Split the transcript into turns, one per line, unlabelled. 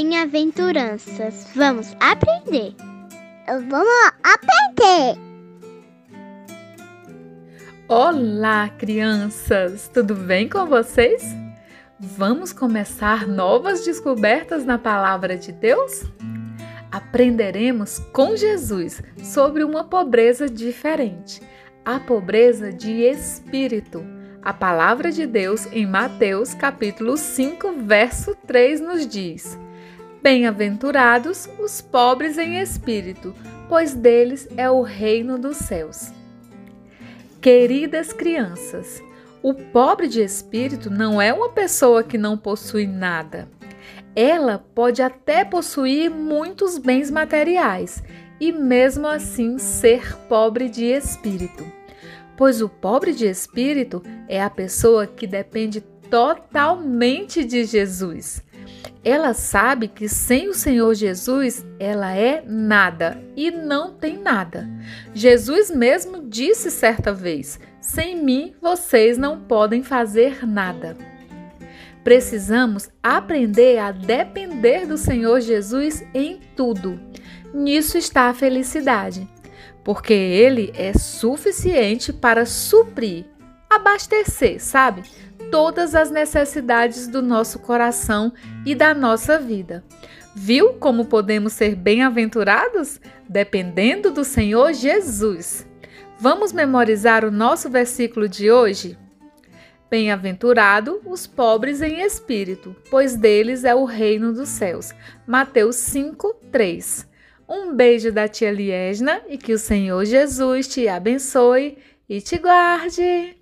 Bem-aventuranças. Vamos aprender.
Vamos aprender.
Olá, crianças! Tudo bem com vocês? Vamos começar novas descobertas na palavra de Deus? Aprenderemos com Jesus sobre uma pobreza diferente, a pobreza de espírito. A palavra de Deus em Mateus capítulo 5, verso 3 nos diz: Bem-aventurados os pobres em espírito, pois deles é o reino dos céus. Queridas crianças, o pobre de espírito não é uma pessoa que não possui nada. Ela pode até possuir muitos bens materiais e, mesmo assim, ser pobre de espírito. Pois o pobre de espírito é a pessoa que depende totalmente de Jesus. Ela sabe que sem o Senhor Jesus ela é nada e não tem nada. Jesus mesmo disse certa vez: Sem mim vocês não podem fazer nada. Precisamos aprender a depender do Senhor Jesus em tudo. Nisso está a felicidade, porque Ele é suficiente para suprir, abastecer, sabe? Todas as necessidades do nosso coração e da nossa vida. Viu como podemos ser bem-aventurados? Dependendo do Senhor Jesus. Vamos memorizar o nosso versículo de hoje? Bem-aventurado os pobres em espírito, pois deles é o reino dos céus. Mateus 5, 3. Um beijo da tia Liesna e que o Senhor Jesus te abençoe e te guarde.